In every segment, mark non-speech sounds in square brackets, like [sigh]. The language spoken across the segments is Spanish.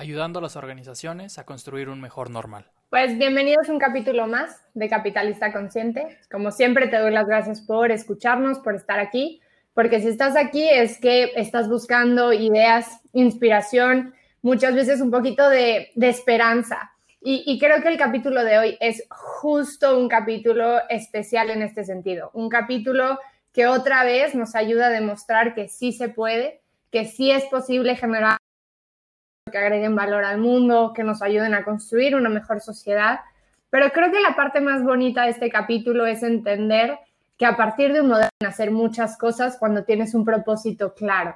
Ayudando a las organizaciones a construir un mejor normal. Pues bienvenidos a un capítulo más de Capitalista Consciente. Como siempre te doy las gracias por escucharnos, por estar aquí, porque si estás aquí es que estás buscando ideas, inspiración, muchas veces un poquito de, esperanza. Y, y creo que el capítulo de hoy es justo un capítulo especial en este sentido, un capítulo que otra vez nos ayuda a demostrar que sí se puede, que sí es posible generar que agreguen valor al mundo, que nos ayuden a construir una mejor sociedad. Pero creo que la parte más bonita de este capítulo es entender que a partir de un modelo pueden hacer muchas cosas cuando tienes un propósito claro.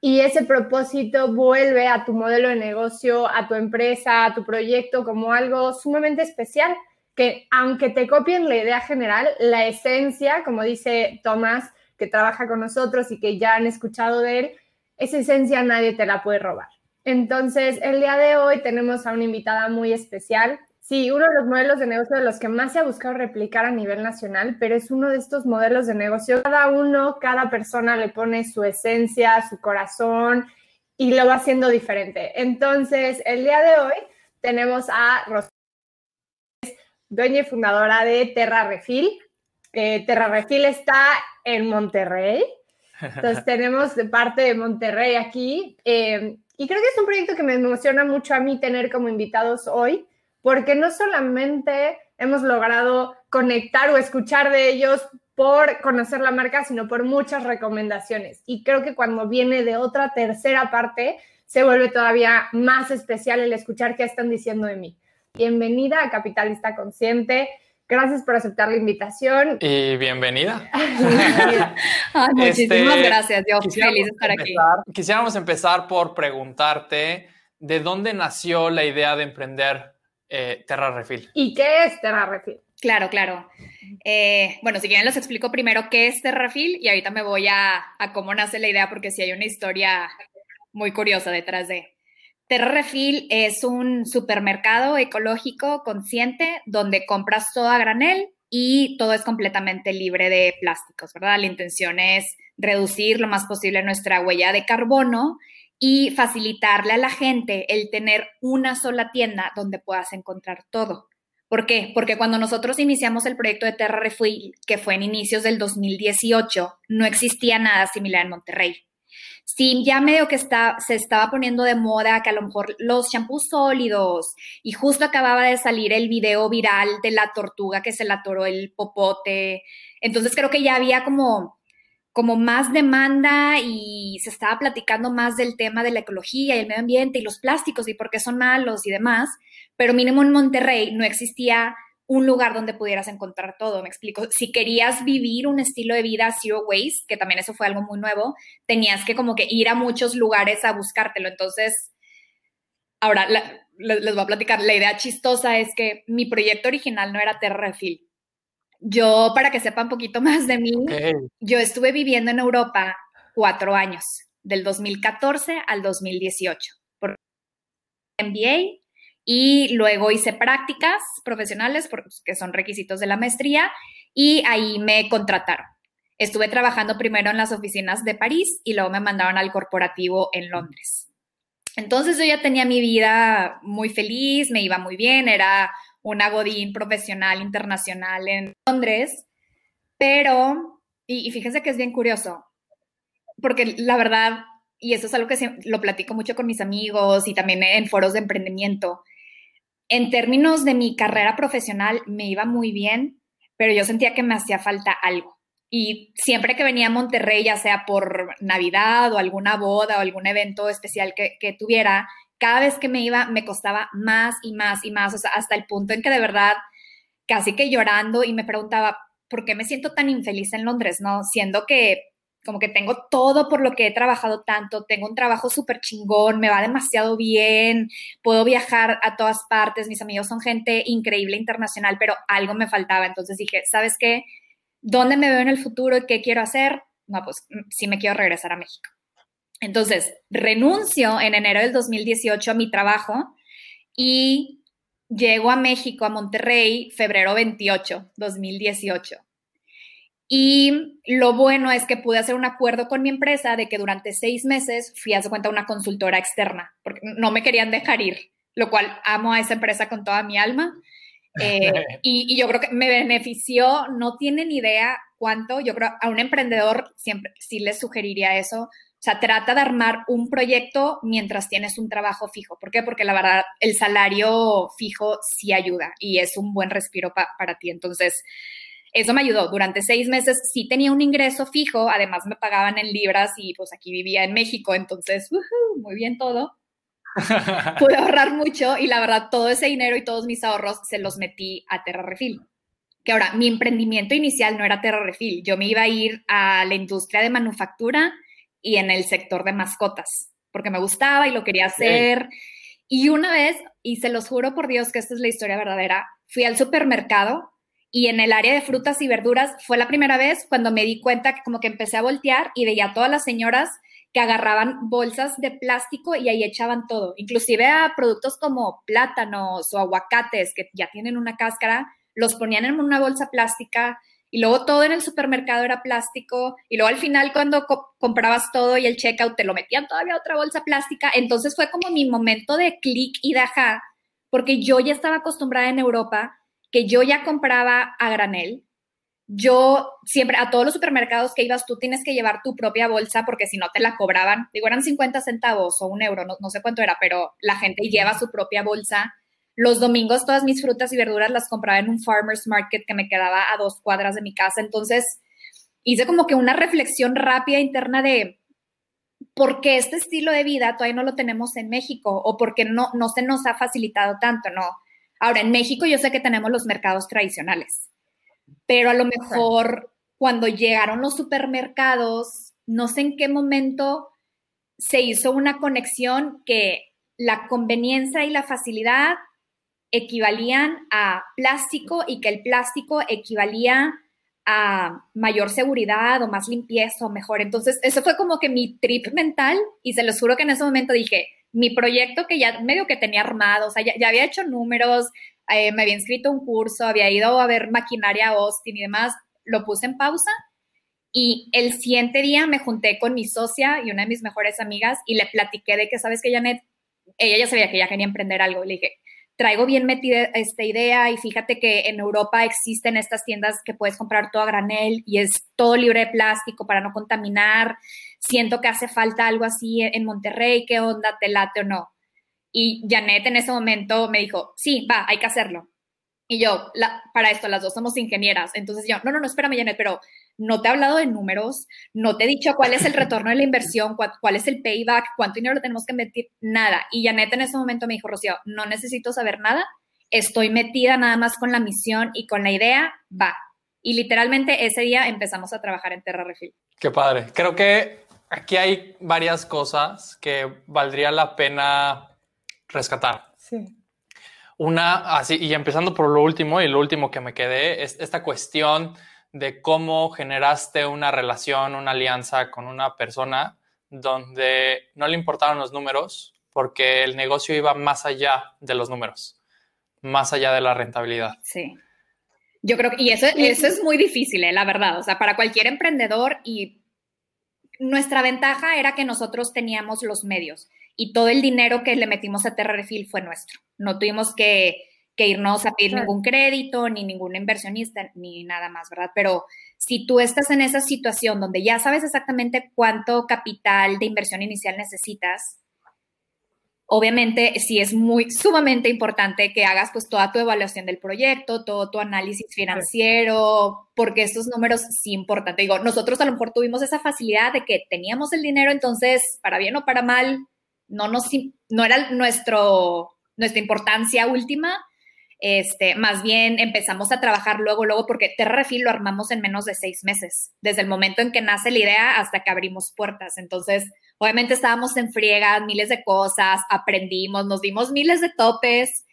Y ese propósito vuelve a tu modelo de negocio, a tu empresa, a tu proyecto como algo sumamente especial, que aunque te copien la idea general, la esencia, como dice Tomás, que trabaja con nosotros y que ya han escuchado de él, esa esencia nadie te la puede robar. Entonces, el día de hoy tenemos a una invitada muy especial. Sí, uno de los modelos de negocio de los que más se ha buscado replicar a nivel nacional, pero es uno de estos modelos de negocio. Cada uno, cada persona le pone su esencia, su corazón y lo va haciendo diferente. Entonces, el día de hoy tenemos a Rosario, dueña y fundadora de Terra Refil. Eh, Terra Refil está en Monterrey. Entonces, [laughs] tenemos de parte de Monterrey aquí. Eh, y creo que es un proyecto que me emociona mucho a mí tener como invitados hoy, porque no solamente hemos logrado conectar o escuchar de ellos por conocer la marca, sino por muchas recomendaciones. Y creo que cuando viene de otra tercera parte, se vuelve todavía más especial el escuchar qué están diciendo de mí. Bienvenida a Capitalista Consciente. Gracias por aceptar la invitación. Y bienvenida. [laughs] Ay, muchísimas este, gracias, yo feliz de estar empezar, aquí. Quisiéramos empezar por preguntarte de dónde nació la idea de emprender eh, Terra Refil. ¿Y qué es Terra Refil? Claro, claro. Eh, bueno, si quieren les explico primero qué es Terra Refil y ahorita me voy a, a cómo nace la idea porque sí hay una historia muy curiosa detrás de. Terra Refil es un supermercado ecológico consciente donde compras todo a granel y todo es completamente libre de plásticos, ¿verdad? La intención es reducir lo más posible nuestra huella de carbono y facilitarle a la gente el tener una sola tienda donde puedas encontrar todo. ¿Por qué? Porque cuando nosotros iniciamos el proyecto de Terra Refil, que fue en inicios del 2018, no existía nada similar en Monterrey sí, ya medio que está, se estaba poniendo de moda que a lo mejor los champús sólidos y justo acababa de salir el video viral de la tortuga que se le atoró el popote. Entonces creo que ya había como, como más demanda y se estaba platicando más del tema de la ecología y el medio ambiente y los plásticos y por qué son malos y demás. Pero mínimo en Monterrey no existía un lugar donde pudieras encontrar todo, me explico. Si querías vivir un estilo de vida zero waste, que también eso fue algo muy nuevo, tenías que como que ir a muchos lugares a buscártelo. Entonces, ahora les, voy a platicar, la idea chistosa es que mi proyecto original no era Terrefil. Yo, para que sepa un poquito más de mí, yo estuve viviendo en Europa cuatro años, del 2014 al 2018, por MBA y luego hice prácticas profesionales, que son requisitos de la maestría, y ahí me contrataron. Estuve trabajando primero en las oficinas de París y luego me mandaron al corporativo en Londres. Entonces yo ya tenía mi vida muy feliz, me iba muy bien, era una godín profesional internacional en Londres, pero, y, y fíjense que es bien curioso, porque la verdad, y eso es algo que lo platico mucho con mis amigos y también en foros de emprendimiento, en términos de mi carrera profesional me iba muy bien, pero yo sentía que me hacía falta algo. Y siempre que venía a Monterrey, ya sea por Navidad o alguna boda o algún evento especial que, tuviera, cada vez que me iba me costaba más y más y más, o sea, hasta el punto en que de verdad casi que llorando y me preguntaba, ¿por qué me siento tan infeliz en Londres? No, siendo que como que tengo todo por lo que he trabajado tanto, tengo un trabajo súper chingón, me va demasiado bien, puedo viajar a todas partes, mis amigos son gente increíble internacional, pero algo me faltaba. Entonces dije, ¿sabes qué? ¿Dónde me veo en el futuro y qué quiero hacer? No, pues mm, sí me quiero regresar a México. Entonces, renuncio en enero del 2018 a mi trabajo y llego a México, a Monterrey, febrero 28, 2018. Y lo bueno es que pude hacer un acuerdo con mi empresa de que durante seis meses fui a cuenta una consultora externa, porque no me querían dejar ir, lo cual amo a esa empresa con toda mi alma. Eh, [laughs] y, y, yo creo que me benefició, no tienen idea cuánto, yo creo a un emprendedor siempre sí les sugeriría eso. O sea, trata de armar un proyecto mientras tienes un trabajo fijo. ¿Por qué? Porque la verdad, el salario fijo sí ayuda y es un buen respiro para ti. Entonces, eso me ayudó. Durante seis meses sí tenía un ingreso fijo, además me pagaban en libras y pues aquí vivía en México, entonces, muy bien todo. [laughs] Pude ahorrar mucho y la verdad todo ese dinero y todos mis ahorros se los metí a Terra Refil. Que ahora, mi emprendimiento inicial no era Terra Refil, yo me iba a ir a la industria de manufactura y en el sector de mascotas, porque me gustaba y lo quería hacer. Y una vez, y se los juro por Dios que esta es la historia verdadera, fui al supermercado y en el área de frutas y verduras fue la primera vez cuando me di cuenta que como que empecé a voltear y veía a todas las señoras que agarraban bolsas de plástico y ahí echaban todo, inclusive a productos como plátanos o aguacates que ya tienen una cáscara, los ponían en una bolsa plástica y luego todo en el supermercado era plástico y luego al final cuando comprabas todo y el checkout te lo metían todavía otra bolsa plástica, entonces fue como mi momento de clic y de ajá, porque yo ya estaba acostumbrada en Europa que yo ya compraba a granel. Yo siempre, a todos los supermercados que ibas, tú tienes que llevar tu propia bolsa porque si no te la cobraban. Digo, eran 50 centavos o un euro, no, sé cuánto era, pero la gente lleva su propia bolsa. Los domingos todas mis frutas y verduras las compraba en un farmer's market que me quedaba a dos cuadras de mi casa. Entonces, hice como que una reflexión rápida interna de por qué este estilo de vida todavía no lo tenemos en México o por qué no, no se nos ha facilitado tanto, ¿no? Ahora, en México yo sé que tenemos los mercados tradicionales, pero a lo mejor cuando llegaron los supermercados, no sé en qué momento se hizo una conexión que la conveniencia y la facilidad equivalían a plástico y que el plástico equivalía a mayor seguridad o más limpieza o mejor. Entonces, eso fue como que mi trip mental y se los juro que en ese momento dije, mi proyecto que ya medio que tenía armado, o sea, ya, había hecho números, eh, me había inscrito un curso, había ido a ver maquinaria Austin y demás, lo puse en pausa y el siguiente día me junté con mi socia y una de mis mejores amigas y le platiqué de que, ¿sabes que Janet? Ella ya sabía que ya quería emprender algo. Le dije, traigo bien metida esta idea y fíjate que en Europa existen estas tiendas que puedes comprar todo a granel y es todo libre de plástico para no contaminar. Siento que hace falta algo así en Monterrey, ¿qué onda? ¿Te late o no? Y Janet en ese momento me dijo, sí, va, hay que hacerlo. Y yo, para esto, las dos somos ingenieras. Entonces yo, no, no, no, espérame, Janet, pero no te he hablado de números, no te he dicho cuál es el retorno de la inversión, cuál, es el payback, cuánto dinero tenemos que meter, nada. Y Janet en ese momento me dijo, Rocío, no necesito saber nada, estoy metida nada más con la misión y con la idea, va. Y literalmente ese día empezamos a trabajar en Terra Refil. Qué padre. Creo que aquí hay varias cosas que valdría la pena rescatar. Sí. Una, así, y empezando por lo último, y lo último que me quedé, es esta cuestión de cómo generaste una relación, una alianza con una persona donde no le importaban los números porque el negocio iba más allá de los números, más allá de la rentabilidad. Sí. Yo creo que, y eso, eso es muy difícil, ¿eh? la verdad, o sea, para cualquier emprendedor y nuestra ventaja era que nosotros teníamos los medios y todo el dinero que le metimos a Terrafil fue nuestro. No tuvimos que que irnos a pedir ningún crédito, ni ningún inversionista, ni nada más, ¿verdad? Pero si tú estás en esa situación donde ya sabes exactamente cuánto capital de inversión inicial necesitas, obviamente sí es muy sumamente importante que hagas pues toda tu evaluación del proyecto, todo tu análisis financiero, porque estos números sí importan. digo, nosotros a lo mejor tuvimos esa facilidad de que teníamos el dinero, entonces, para bien o para mal, no nos no era nuestro nuestra importancia última, Este, más bien empezamos a trabajar luego, luego, porque Terra Refil lo armamos en menos de seis meses, desde el momento en que nace la idea hasta que abrimos puertas. Entonces, obviamente estábamos en friegas, miles de cosas, aprendimos, nos dimos miles de topes,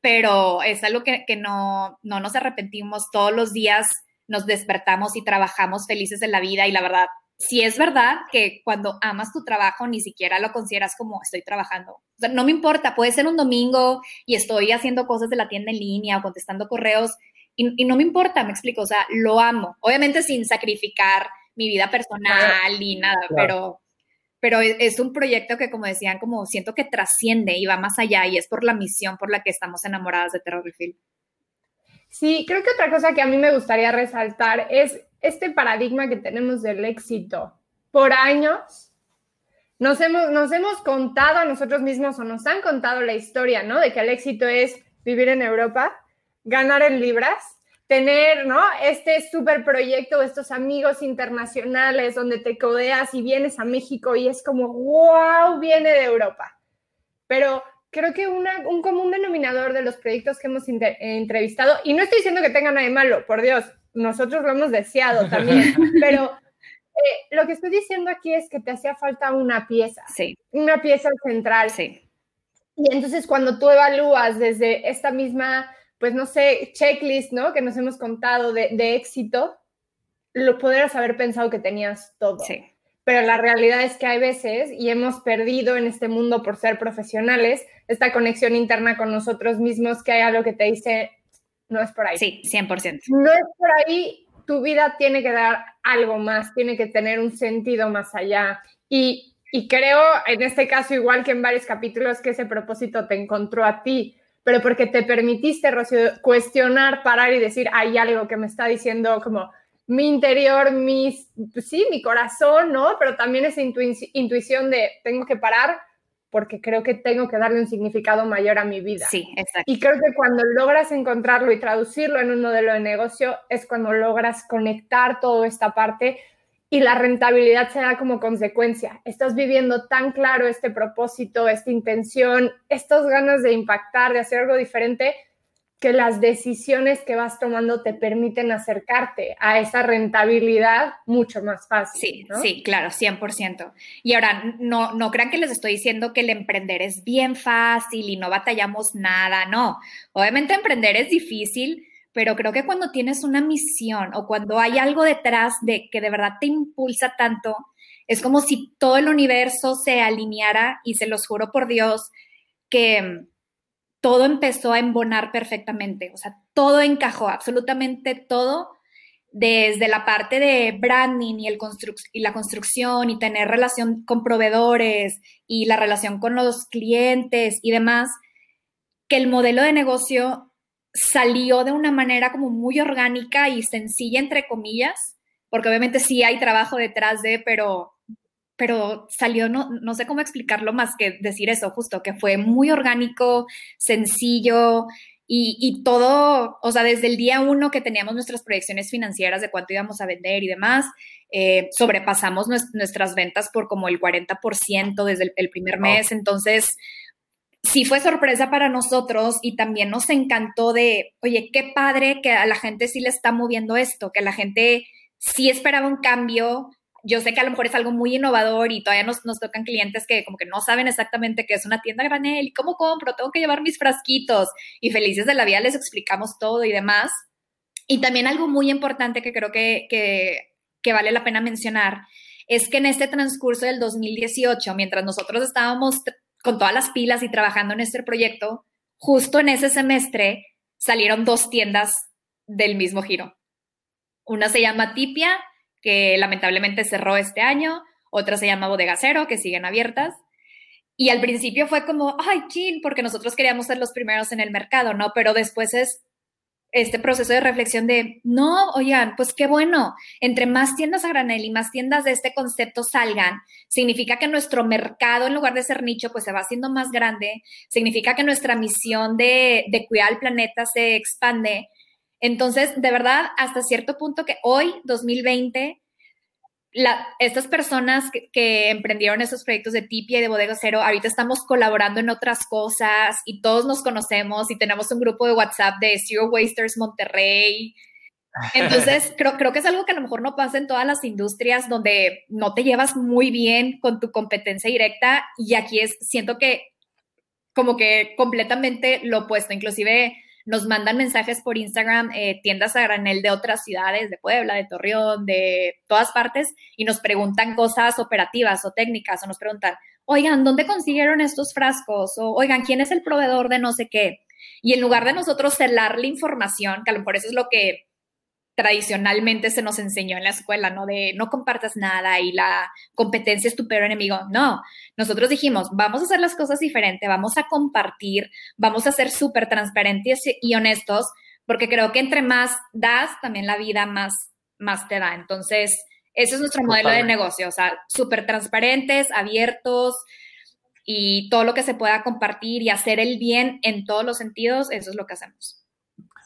pero es algo que, que no, no nos arrepentimos. Todos los días nos despertamos y trabajamos felices en la vida y la verdad, si es verdad que cuando amas tu trabajo ni siquiera lo consideras como estoy trabajando. O sea, no me importa, puede ser un domingo y estoy haciendo cosas de la tienda en línea o contestando correos y, no me importa, me explico, o sea, lo amo. Obviamente sin sacrificar mi vida personal y nada, pero pero e, es un proyecto que, como decían, como siento que trasciende y va más allá y es por la misión por la que estamos enamoradas de Terror Refill. Sí, creo que otra cosa que a mí me gustaría resaltar es este paradigma que tenemos del éxito. Por años nos hemos, nos hemos contado a nosotros mismos o nos han contado la historia, ¿no? De que el éxito es vivir en Europa, ganar en libras, tener, ¿no? Este super proyecto, estos amigos internacionales donde te codeas y vienes a México y es como, wow, viene de Europa. Pero creo que un común denominador de los proyectos que hemos entrevistado, y no estoy diciendo que tenga nada de malo, por Dios, nosotros lo hemos deseado también, [laughs] pero eh, lo que estoy diciendo aquí es que te hacía falta una pieza, sí. una pieza central. Sí. Y entonces cuando tú evalúas desde esta misma pues no sé, checklist, ¿no? Que nos hemos contado de, éxito, lo podrías haber pensado que tenías todo. Sí. Pero la realidad es que hay veces, y hemos perdido en este mundo por ser profesionales, esta conexión interna con nosotros mismos, que hay algo que te dice, no es por ahí. Sí, 100%. No es por ahí, tu vida tiene que dar algo más, tiene que tener un sentido más allá. Y, y creo, en este caso, igual que en varios capítulos, que ese propósito te encontró a ti pero porque te permitiste, Rocío, cuestionar, parar y decir, hay algo que me está diciendo como mi interior, mi, pues sí, mi corazón, ¿no? Pero también esa intuición de tengo que parar porque creo que tengo que darle un significado mayor a mi vida. Sí, exacto. Y creo que cuando logras encontrarlo y traducirlo en un modelo de negocio es cuando logras conectar toda esta parte y la rentabilidad se da como consecuencia. Estás viviendo tan claro este propósito, esta intención, estas ganas de impactar, de hacer algo diferente, que las decisiones que vas tomando te permiten acercarte a esa rentabilidad mucho más fácil. Sí, sí, claro, 100%. Y ahora, no, no crean que les estoy diciendo que el emprender es bien fácil y no batallamos nada, no. Obviamente emprender es difícil, pero creo que cuando tienes una misión o cuando hay algo detrás de que de verdad te impulsa tanto, es como si todo el universo se alineara y se los juro por Dios que todo empezó a embonar perfectamente, o sea, todo encajó, absolutamente todo, desde la parte de branding y, el y la construcción y tener relación con proveedores y la relación con los clientes y demás, que el modelo de negocio salió de una manera como muy orgánica y sencilla, entre comillas, porque obviamente sí hay trabajo detrás de, pero, pero salió, no, no sé cómo explicarlo más que decir eso, justo, que fue muy orgánico, sencillo y, todo, o sea, desde el día uno que teníamos nuestras proyecciones financieras de cuánto íbamos a vender y demás, eh, sobrepasamos nuestras ventas por como el 40% desde el, primer mes, entonces sí fue sorpresa para nosotros y también nos encantó de, oye, qué padre que a la gente sí le está moviendo esto, que la gente sí esperaba un cambio. Yo sé que a lo mejor es algo muy innovador y todavía nos, nos tocan clientes que como que no saben exactamente qué es una tienda granel y cómo compro, tengo que llevar mis frasquitos y felices de la vida les explicamos todo y demás. Y también algo muy importante que creo que, que, que vale la pena mencionar es que en este transcurso del 2018, mientras nosotros estábamos con todas las pilas y trabajando en este proyecto, justo en ese semestre salieron dos tiendas del mismo giro. Una se llama Tipia, que lamentablemente cerró este año, otra se llama Bodega Cero, que siguen abiertas. Y al principio fue como, ay, chin, porque nosotros queríamos ser los primeros en el mercado, ¿no? Pero después es, este proceso de reflexión de, no, oigan, pues qué bueno, entre más tiendas a granel y más tiendas de este concepto salgan, significa que nuestro mercado, en lugar de ser nicho, pues se va haciendo más grande, significa que nuestra misión de, de cuidar el planeta se expande. Entonces, de verdad, hasta cierto punto que hoy, 2020, estas personas que, emprendieron esos proyectos de Tipia y de Bodega Cero, ahorita estamos colaborando en otras cosas y todos nos conocemos y tenemos un grupo de WhatsApp de Zero Wasters Monterrey. [laughs] Entonces, creo, creo que es algo que a lo mejor no pasa en todas las industrias donde no te llevas muy bien con tu competencia directa y aquí es, siento que como que completamente lo opuesto, inclusive nos mandan mensajes por Instagram, eh, tiendas a granel de otras ciudades, de Puebla, de Torreón, de todas partes, y nos preguntan cosas operativas o técnicas, o nos preguntan, oigan, ¿dónde consiguieron estos frascos? O oigan, ¿quién es el proveedor de no sé qué? Y en lugar de nosotros celar la información, que a lo mejor eso es lo que tradicionalmente se nos enseñó en la escuela, ¿no? De no compartas nada y la competencia es tu peor enemigo. No, nosotros dijimos, vamos a hacer las cosas diferente, vamos a compartir, vamos a ser súper transparentes y honestos, porque creo que entre más das, también la vida más, más te da. Entonces, ese es nuestro modelo de negocio, o sea, súper transparentes, abiertos y todo lo que se pueda compartir y hacer el bien en todos los sentidos, eso es lo que hacemos.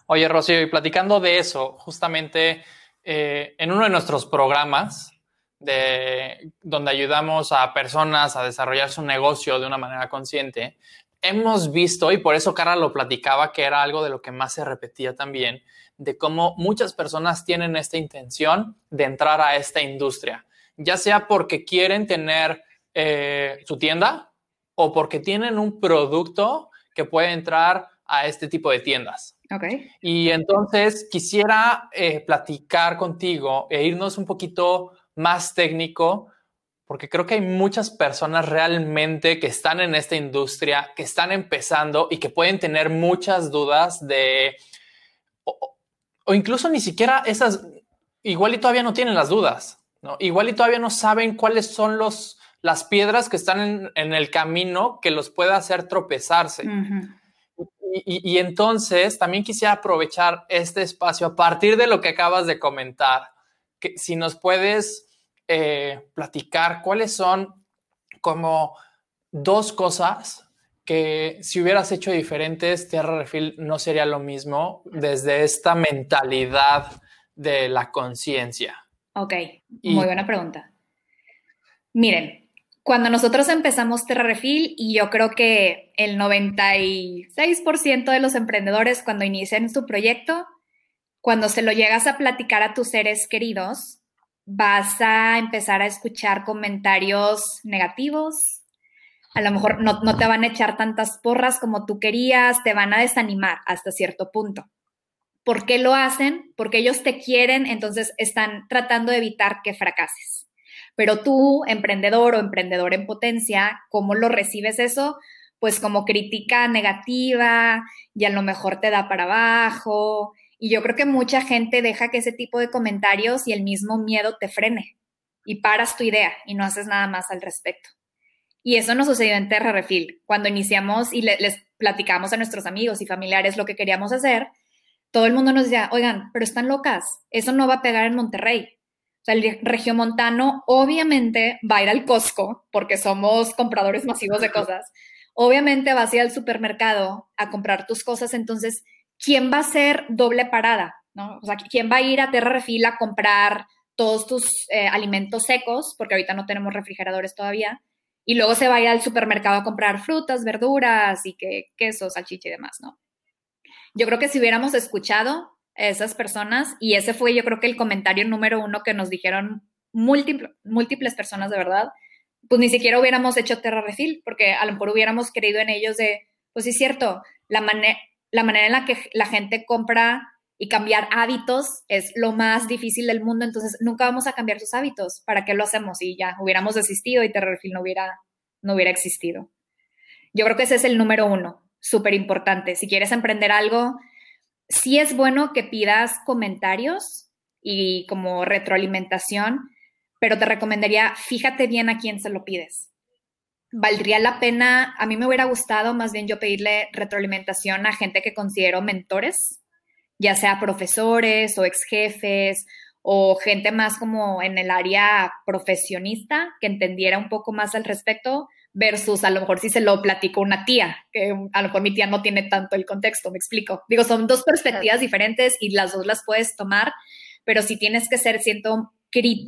Oye, Rocío, y platicando de eso, justamente eh, en uno de nuestros programas, de, donde ayudamos a personas a desarrollar su negocio de una manera consciente, hemos visto, y por eso Cara lo platicaba, que era algo de lo que más se repetía también, de cómo muchas personas tienen esta intención de entrar a esta industria, ya sea porque quieren tener eh, su tienda o porque tienen un producto que puede entrar a este tipo de tiendas. Okay. Y entonces quisiera eh, platicar contigo e irnos un poquito más técnico, porque creo que hay muchas personas realmente que están en esta industria, que están empezando y que pueden tener muchas dudas de, o, incluso ni siquiera esas, igual y todavía no tienen las dudas, ¿no? Igual y todavía no saben cuáles son los, las piedras que están en, el camino que los puede hacer tropezarse. Y, entonces también quisiera aprovechar este espacio a partir de lo que acabas de comentar, que si nos puedes eh, platicar cuáles son como dos cosas que si hubieras hecho diferentes, Tierra Refil no sería lo mismo desde esta mentalidad de la conciencia. Ok, muy buena pregunta. Miren, cuando nosotros empezamos Terrarefil, y yo creo que el 96% de los emprendedores cuando inician su proyecto, cuando se lo llegas a platicar a tus seres queridos, vas a empezar a escuchar comentarios negativos, a lo mejor no, no, te van a echar tantas porras como tú querías, te van a desanimar hasta cierto punto. ¿Por qué lo hacen? Porque ellos te quieren, entonces están tratando de evitar que fracases. Pero tú, emprendedor o emprendedor en potencia, ¿cómo lo recibes eso? Pues como crítica negativa y a lo mejor te da para abajo. Y yo creo que mucha gente deja que ese tipo de comentarios y el mismo miedo te frene y paras tu idea y no haces nada más al respecto. Y eso nos sucedió en Terra Refil. Cuando iniciamos y les platicamos a nuestros amigos y familiares lo que queríamos hacer, todo el mundo nos decía, oigan, pero están locas, eso no va a pegar en Monterrey. O sea, el regiomontano obviamente va a ir al Costco porque somos compradores masivos de cosas. Obviamente vas a ir al supermercado a comprar tus cosas. Entonces, ¿quién va a hacer doble parada? O sea, ¿quién va a ir a Terra Refil a comprar todos tus eh, alimentos secos? Porque ahorita no tenemos refrigeradores todavía. Y luego se va a ir al supermercado a comprar frutas, verduras y que, queso, salchicha y demás, ¿no? Yo creo que si hubiéramos escuchado esas personas y ese fue yo creo que el comentario número uno que nos dijeron múltiples personas de verdad, pues ni siquiera hubiéramos hecho Terra Refil porque a lo mejor hubiéramos creído en ellos de, pues sí es cierto, la, la manera en la que la gente compra y cambiar hábitos es lo más difícil del mundo, entonces nunca vamos a cambiar sus hábitos, ¿para qué lo hacemos? Y ya hubiéramos desistido y Terra Refil no hubiera, no hubiera existido. Yo creo que ese es el número uno, súper importante. Si quieres emprender algo, sí es bueno que pidas comentarios y como retroalimentación, pero te recomendaría, fíjate bien a quién se lo pides. Valdría la pena, a mí me hubiera gustado más bien yo pedirle retroalimentación a gente que considero mentores, ya sea profesores o ex jefes o gente más como en el área profesionista que entendiera un poco más al respecto, versus a lo mejor si se lo platico una tía, que a lo mejor mi tía no tiene tanto el contexto, me explico. Digo, son dos perspectivas diferentes y las dos las puedes tomar, pero si tienes que ser, siento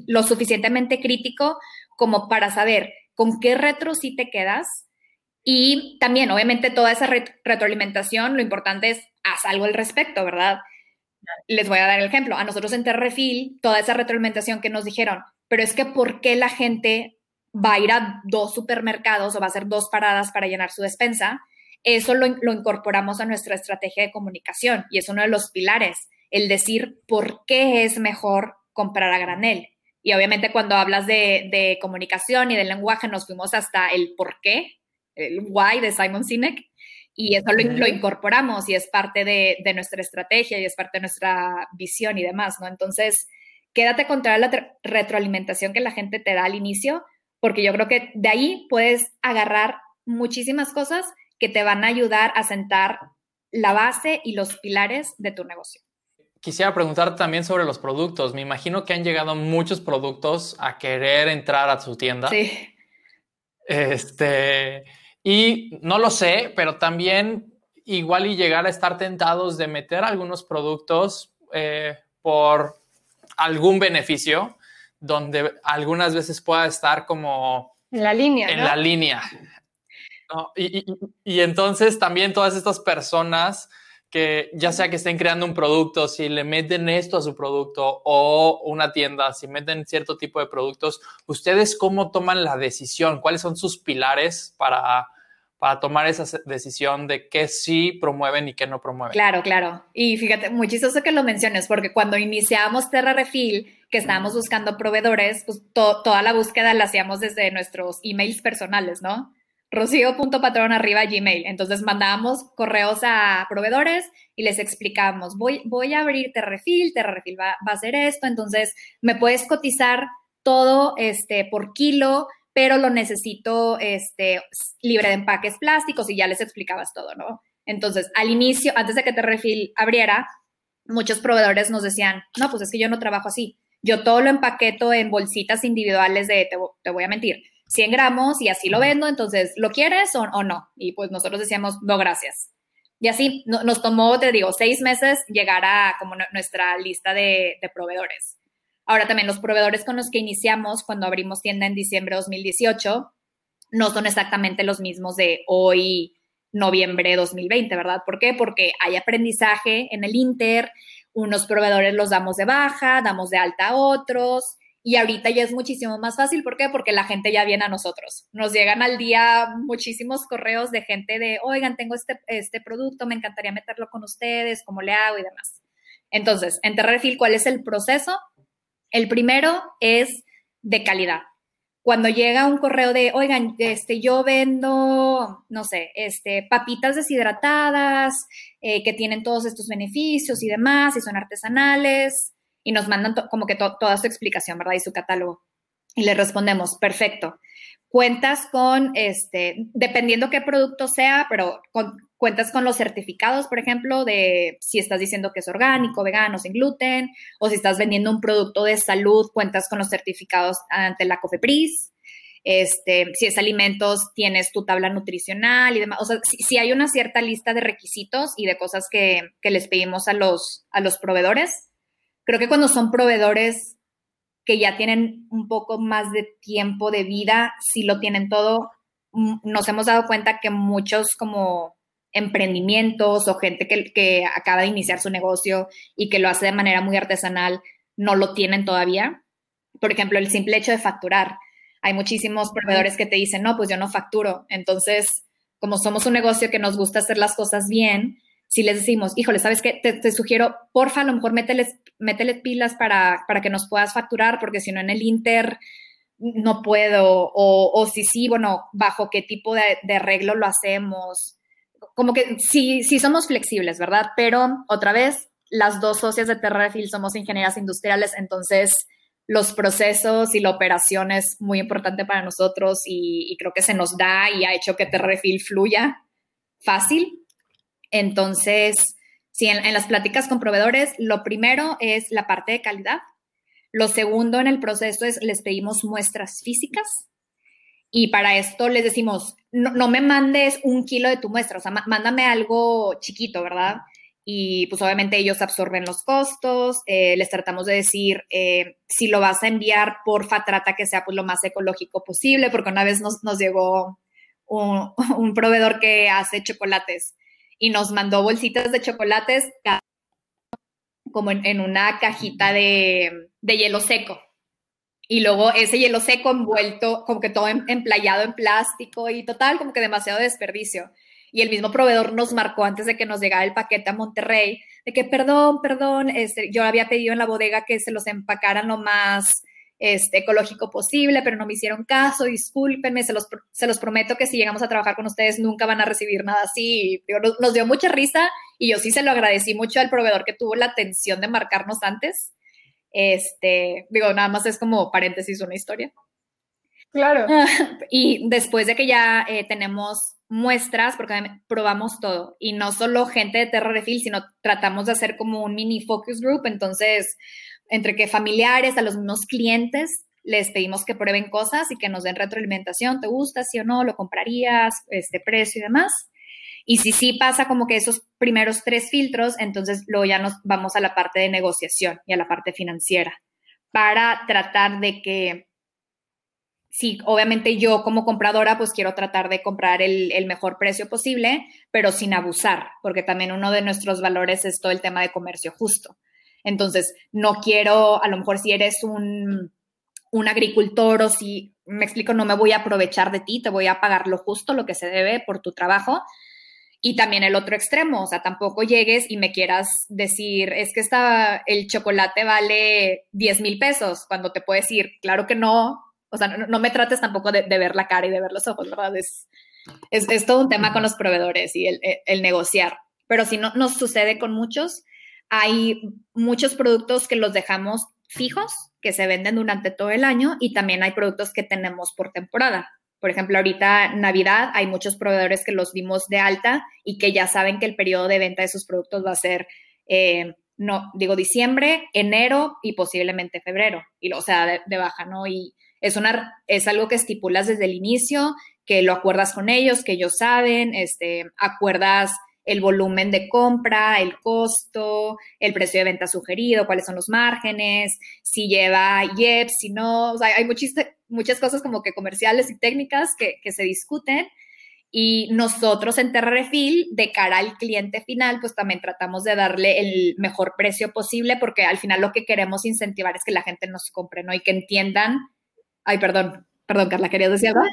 lo suficientemente crítico como para saber con qué retro sí te quedas. Y también, obviamente, toda esa retroalimentación, lo importante es haz algo al respecto, ¿verdad? Les voy a dar el ejemplo. A nosotros en Terrefil, toda esa retroalimentación que nos dijeron, pero es que ¿por qué la gente va a ir a dos supermercados o va a hacer dos paradas para llenar su despensa? Eso lo, lo incorporamos a nuestra estrategia de comunicación y es uno de los pilares, el decir por qué es mejor comprar a granel. Y obviamente cuando hablas de, comunicación y de lenguaje, nos fuimos hasta el por qué, el why de Simon Sinek, y eso lo, incorporamos y es parte de, nuestra estrategia y es parte de nuestra visión y demás, ¿no? Entonces, quédate con toda la retroalimentación que la gente te da al inicio, porque yo creo que de ahí puedes agarrar muchísimas cosas que te van a ayudar a sentar la base y los pilares de tu negocio. Quisiera preguntar también sobre los productos. Me imagino que han llegado muchos productos a querer entrar a su tienda. Sí. Este, y no lo sé, pero también igual y llegar a estar tentados de meter algunos productos eh, por algún beneficio, donde algunas veces pueda estar como... En la línea. En la línea. y entonces también todas estas personas que ya sea que estén creando un producto, si le meten esto a su producto o una tienda, si meten cierto tipo de productos, ¿ustedes cómo toman la decisión? ¿Cuáles son sus pilares para, para tomar esa decisión de qué sí promueven y qué no promueven? Claro, claro. Y fíjate, muy chistoso que lo menciones, porque cuando iniciamos Terra Refill, que estábamos buscando proveedores, pues toda la búsqueda la hacíamos desde nuestros emails personales, ¿no? rocío.patrón arriba gmail. Entonces mandábamos correos a proveedores y les explicábamos, voy, voy a abrir Terrefil, Terrefil va, va a hacer esto, entonces me puedes cotizar todo este, por kilo, pero lo necesito este, libre de empaques plásticos y ya les explicabas todo, ¿no? Entonces, al inicio, antes de que Terrefil abriera, muchos proveedores nos decían, no, pues es que yo no trabajo así. Yo todo lo empaqueto en bolsitas individuales de, te voy a mentir, 100 gramos y así lo vendo, entonces, ¿lo quieres o, no? Y pues nosotros decíamos, no, gracias. Y así nos tomó, te digo, seis meses llegar a como nuestra lista de, de, proveedores. Ahora también los proveedores con los que iniciamos cuando abrimos tienda en diciembre de 2018 no son exactamente los mismos de hoy, noviembre de 2020, ¿verdad? ¿Por qué? Porque hay aprendizaje en el Inter, unos proveedores los damos de baja, damos de alta a otros, y ahorita ya es muchísimo más fácil. ¿Por qué? Porque la gente ya viene a nosotros. Nos llegan al día muchísimos correos de gente de, oigan, tengo este, este producto, me encantaría meterlo con ustedes, cómo le hago y demás. Entonces, en Terrefil, ¿cuál es el proceso? El primero es de calidad. Cuando llega un correo de, oigan, este, yo vendo, no sé, este, papitas deshidratadas, eh, que tienen todos estos beneficios y demás, y son artesanales, y nos mandan como que toda su explicación, ¿verdad? Y su catálogo. Y le respondemos, perfecto. Cuentas con, este, dependiendo qué producto sea, pero cuentas con los certificados, por ejemplo, de si estás diciendo que es orgánico, vegano, sin gluten, o si estás vendiendo un producto de salud, cuentas con los certificados ante la COFEPRIS. Este, si es alimentos, tienes tu tabla nutricional y demás. O sea, si, hay una cierta lista de requisitos y de cosas que, que les pedimos a los, a los proveedores Creo que cuando son proveedores que ya tienen un poco más de tiempo de vida, si lo tienen todo, mm, nos hemos dado cuenta que muchos como emprendimientos o gente que, que acaba de iniciar su negocio y que lo hace de manera muy artesanal, no lo tienen todavía. Por ejemplo, el simple hecho de facturar. Hay muchísimos proveedores que te dicen, no, pues yo no facturo. Entonces, como somos un negocio que nos gusta hacer las cosas bien, si les decimos, híjole, ¿sabes qué? Te, sugiero, porfa, a lo mejor mételes, mételes pilas para, para que nos puedas facturar, porque si no en el Inter no puedo, o, o si sí, bueno, bajo qué tipo de, de, arreglo lo hacemos. Como que sí, sí somos flexibles, ¿verdad? Pero otra vez, las dos socias de Terrefil somos ingenieras industriales, entonces los procesos y la operación es muy importante para nosotros y, creo que se nos da y ha hecho que Terrefil fluya fácil entonces, sí, en, las pláticas con proveedores, lo primero es la parte de calidad. Lo segundo en el proceso es les pedimos muestras físicas y para esto les decimos, no, me mandes un kilo de tu muestra, o sea, mándame algo chiquito, ¿verdad? y pues obviamente ellos absorben los costos, eh, les tratamos de decir eh, si lo vas a enviar, porfa, trata que sea pues lo más ecológico posible, porque una vez nos, llegó [laughs] un, proveedor que hace chocolates y nos mandó bolsitas de chocolates como en, una cajita de, hielo seco. Y luego ese hielo seco envuelto, como que todo em, emplayado en plástico y total, como que demasiado desperdicio y el mismo proveedor nos marcó antes de que nos llegara el paquete a Monterrey, de que perdón, perdón, este, yo había pedido en la bodega que se los empacaran lo más este, ecológico posible, pero no me hicieron caso, discúlpenme, se los, se los prometo que si llegamos a trabajar con ustedes nunca van a recibir nada así. nos, dio mucha risa y yo sí se lo agradecí mucho al proveedor que tuvo la atención de marcarnos antes. Este, digo, nada más es como paréntesis una historia. Claro. [laughs] y después de que ya eh, tenemos muestras, porque probamos todo, y no solo gente de Terra Refill, sino tratamos de hacer como un mini focus group, entonces, entre que familiares, a los mismos clientes, les pedimos que prueben cosas y que nos den retroalimentación, ¿te gusta, sí o no? ¿Lo comprarías? Este precio y demás. Y si sí pasa como que esos primeros tres filtros, entonces luego ya nos vamos a la parte de negociación y a la parte financiera para tratar de que sí, obviamente yo como compradora pues quiero tratar de comprar el, mejor precio posible, pero sin abusar, porque también uno de nuestros valores es todo el tema de comercio justo. Entonces, no quiero, a lo mejor si eres un, un agricultor o si, me explico, no me voy a aprovechar de ti, te voy a pagar lo justo, lo que se debe por tu trabajo. Y también el otro extremo, o sea, tampoco llegues y me quieras decir, es que esta, el chocolate vale 10 mil pesos, cuando te puedes decir, claro que no, o sea, no, me trates tampoco de, ver la cara y de ver los ojos, ¿verdad? Es, es, todo un tema con los proveedores y el, negociar. Pero si no nos sucede con muchos, hay muchos productos que los dejamos fijos, que se venden durante todo el año y también hay productos que tenemos por temporada. Por ejemplo, ahorita Navidad hay muchos proveedores que los dimos de alta y que ya saben que el periodo de venta de sus productos va a ser, eh, no, digo diciembre, enero y posiblemente febrero, y, o sea, de, de baja, ¿no? Y, es, una, es algo que estipulas desde el inicio, que lo acuerdas con ellos, que ellos saben, este, acuerdas el volumen de compra, el costo, el precio de venta sugerido, cuáles son los márgenes, si lleva IEP, si no, o sea, hay muchas, muchas cosas como que comerciales y técnicas que, que se discuten. Y nosotros en Terra Refill, de cara al cliente final, pues también tratamos de darle el mejor precio posible, porque al final lo que queremos incentivar es que la gente nos compre, ¿no? Y que entiendan Ay, perdón, perdón, Carla, ¿querías decir algo? No,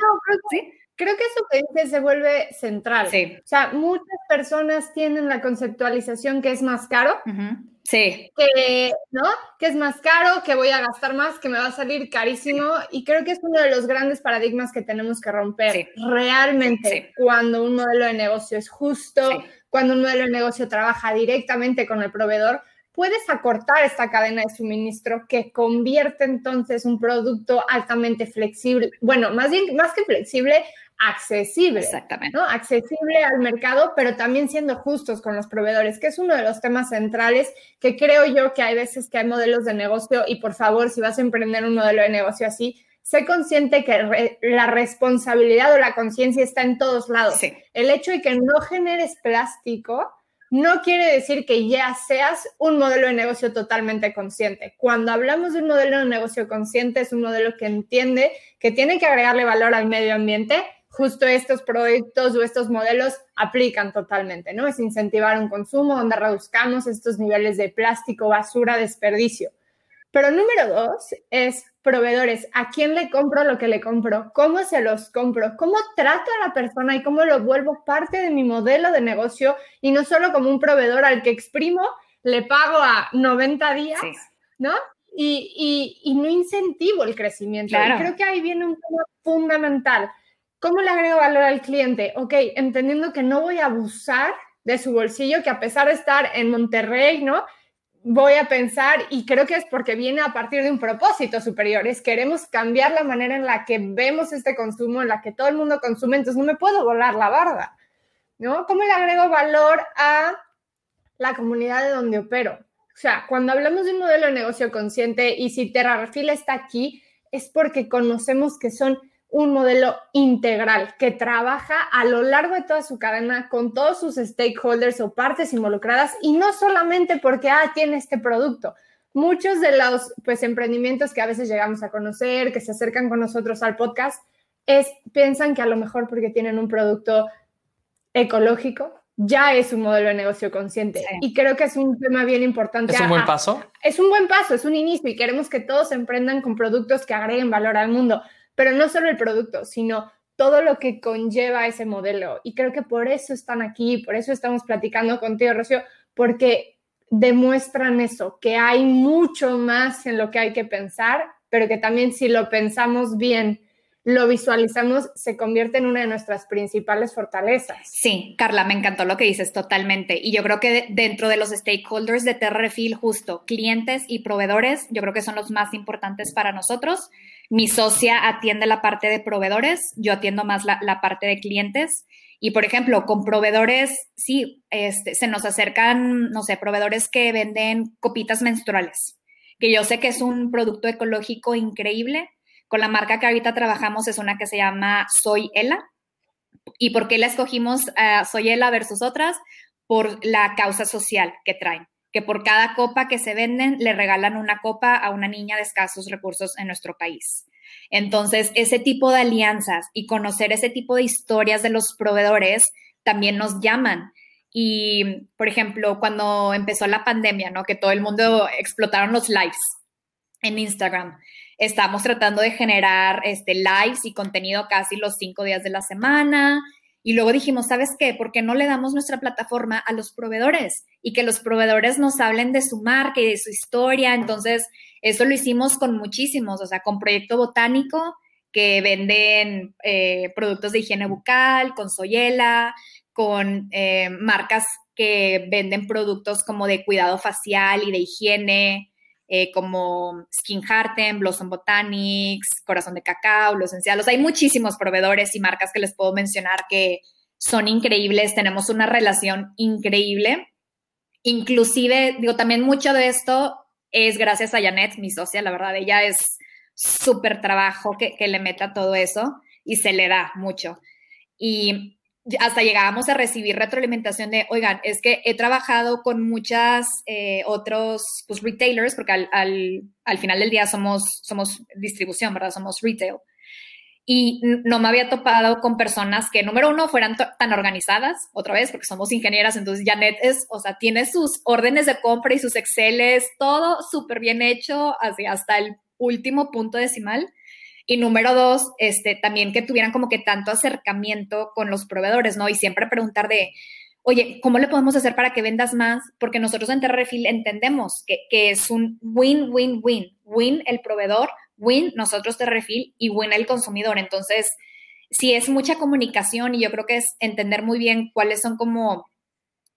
¿Sí? Creo que eso que dices se vuelve central. Sí. O sea, muchas personas tienen la conceptualización que es más caro. Sí. Que, ¿no? Que es más caro, que voy a gastar más, que me va a salir carísimo. Y creo que es uno de los grandes paradigmas que tenemos que romper. Realmente, cuando un modelo de negocio es justo, cuando un modelo de negocio trabaja directamente con el proveedor, puedes acortar esta cadena de suministro que convierte entonces un producto altamente flexible, bueno, más bien, más que flexible, accesible. Exactamente. ¿no? Accesible al mercado, pero también siendo justos con los proveedores, que es uno de los temas centrales que creo yo que hay veces que hay modelos de negocio y por favor, si vas a emprender un modelo de negocio así, sé consciente que la responsabilidad o la conciencia está en todos lados. El hecho de que no generes plástico no quiere decir que ya seas un modelo de negocio totalmente consciente. Cuando hablamos de un modelo de negocio consciente, es un modelo que entiende que tiene que agregarle valor al medio ambiente. Justo estos proyectos o estos modelos aplican totalmente, ¿no? Es incentivar un consumo donde reduzcamos estos niveles de plástico, basura, desperdicio. Pero número dos es proveedores. ¿A quién le compro lo que le compro? ¿Cómo se los compro? ¿Cómo trato a la persona y cómo lo vuelvo parte de mi modelo de negocio y no solo como un proveedor al que exprimo, le pago a 90 días, ¿no? Y, y, no incentivo el crecimiento. creo que ahí viene un tema fundamental. ¿Cómo le agrego valor al cliente? Ok, entendiendo que no voy a abusar de su bolsillo, que a pesar de estar en Monterrey, ¿no? Voy a pensar, y creo que es porque viene a partir de un propósito superior, es queremos cambiar la manera en la que vemos este consumo, en la que todo el mundo consume, entonces no me puedo volar la barda, ¿no? ¿Cómo le agrego valor a la comunidad de donde opero? O sea, cuando hablamos de un modelo de negocio consciente y si Terrafil está aquí, es porque conocemos que son un modelo integral que trabaja a lo largo de toda su cadena con todos sus stakeholders o partes involucradas y no solamente porque, ah, tiene este producto. Muchos de los pues, emprendimientos que a veces llegamos a conocer, que se acercan con nosotros al podcast, es, piensan que a lo mejor porque tienen un producto ecológico, ya es un modelo de negocio consciente. Y creo que es un tema bien importante. ¿Es un buen paso? Es un buen paso, es un inicio y queremos que todos emprendan con productos que agreguen valor al mundo pero no solo el producto, sino todo lo que conlleva ese modelo. Y creo que por eso están aquí, por eso estamos platicando contigo, Rocío, porque demuestran eso, que hay mucho más en lo que hay que pensar, pero que también si lo pensamos bien, lo visualizamos, se convierte en una de nuestras principales fortalezas. Sí, Carla, me encantó lo que dices totalmente. Y yo creo que dentro de los stakeholders de Terrefil, justo clientes y proveedores, yo creo que son los más importantes para nosotros. Mi socia atiende la parte de proveedores, yo atiendo más la, parte de clientes. Y, por ejemplo, con proveedores, sí, este, se nos acercan, no sé, proveedores que venden copitas menstruales, que yo sé que es un producto ecológico increíble. Con la marca que ahorita trabajamos es una que se llama Soy Ela. ¿Y por qué la escogimos uh, Soy Ela versus otras? Por la causa social que traen que por cada copa que se venden le regalan una copa a una niña de escasos recursos en nuestro país. Entonces, ese tipo de alianzas y conocer ese tipo de historias de los proveedores también nos llaman. Y, por ejemplo, cuando empezó la pandemia, ¿no? Que todo el mundo explotaron los lives en Instagram. Estamos tratando de generar este, lives y contenido casi los cinco días de la semana y luego dijimos, ¿sabes qué? ¿Por qué no le damos nuestra plataforma a los proveedores? Y que los proveedores nos hablen de su marca y de su historia. Entonces, eso lo hicimos con muchísimos, o sea, con Proyecto Botánico, que venden eh, productos de higiene bucal, con Soyela, con eh, marcas que venden productos como de cuidado facial y de higiene, eh, como Skin Hearten, Blossom Botanics, Corazón de Cacao, Los. Hay muchísimos proveedores y marcas que les puedo mencionar que son increíbles, tenemos una relación increíble. Inclusive, digo, también mucho de esto es gracias a Janet, mi socia, la verdad, ella es súper trabajo que, que le meta todo eso y se le da mucho. Y hasta llegábamos a recibir retroalimentación de, oigan, es que he trabajado con muchas eh, otros pues, retailers, porque al, al, final del día somos, somos distribución, ¿verdad? Somos retail. Y no me había topado con personas que, número uno, fueran tan organizadas, otra vez, porque somos ingenieras, entonces Janet es, o sea, tiene sus órdenes de compra y sus Exceles, todo súper bien hecho, así hasta el último punto decimal y número dos, este, también que tuvieran como que tanto acercamiento con los proveedores, ¿no? Y siempre preguntar de, oye, ¿cómo le podemos hacer para que vendas más? Porque nosotros en Terrefil entendemos que, que es un win-win-win. Win el proveedor, win nosotros Terrefil y win el consumidor. Entonces, sí es mucha comunicación y yo creo que es entender muy bien cuáles son como,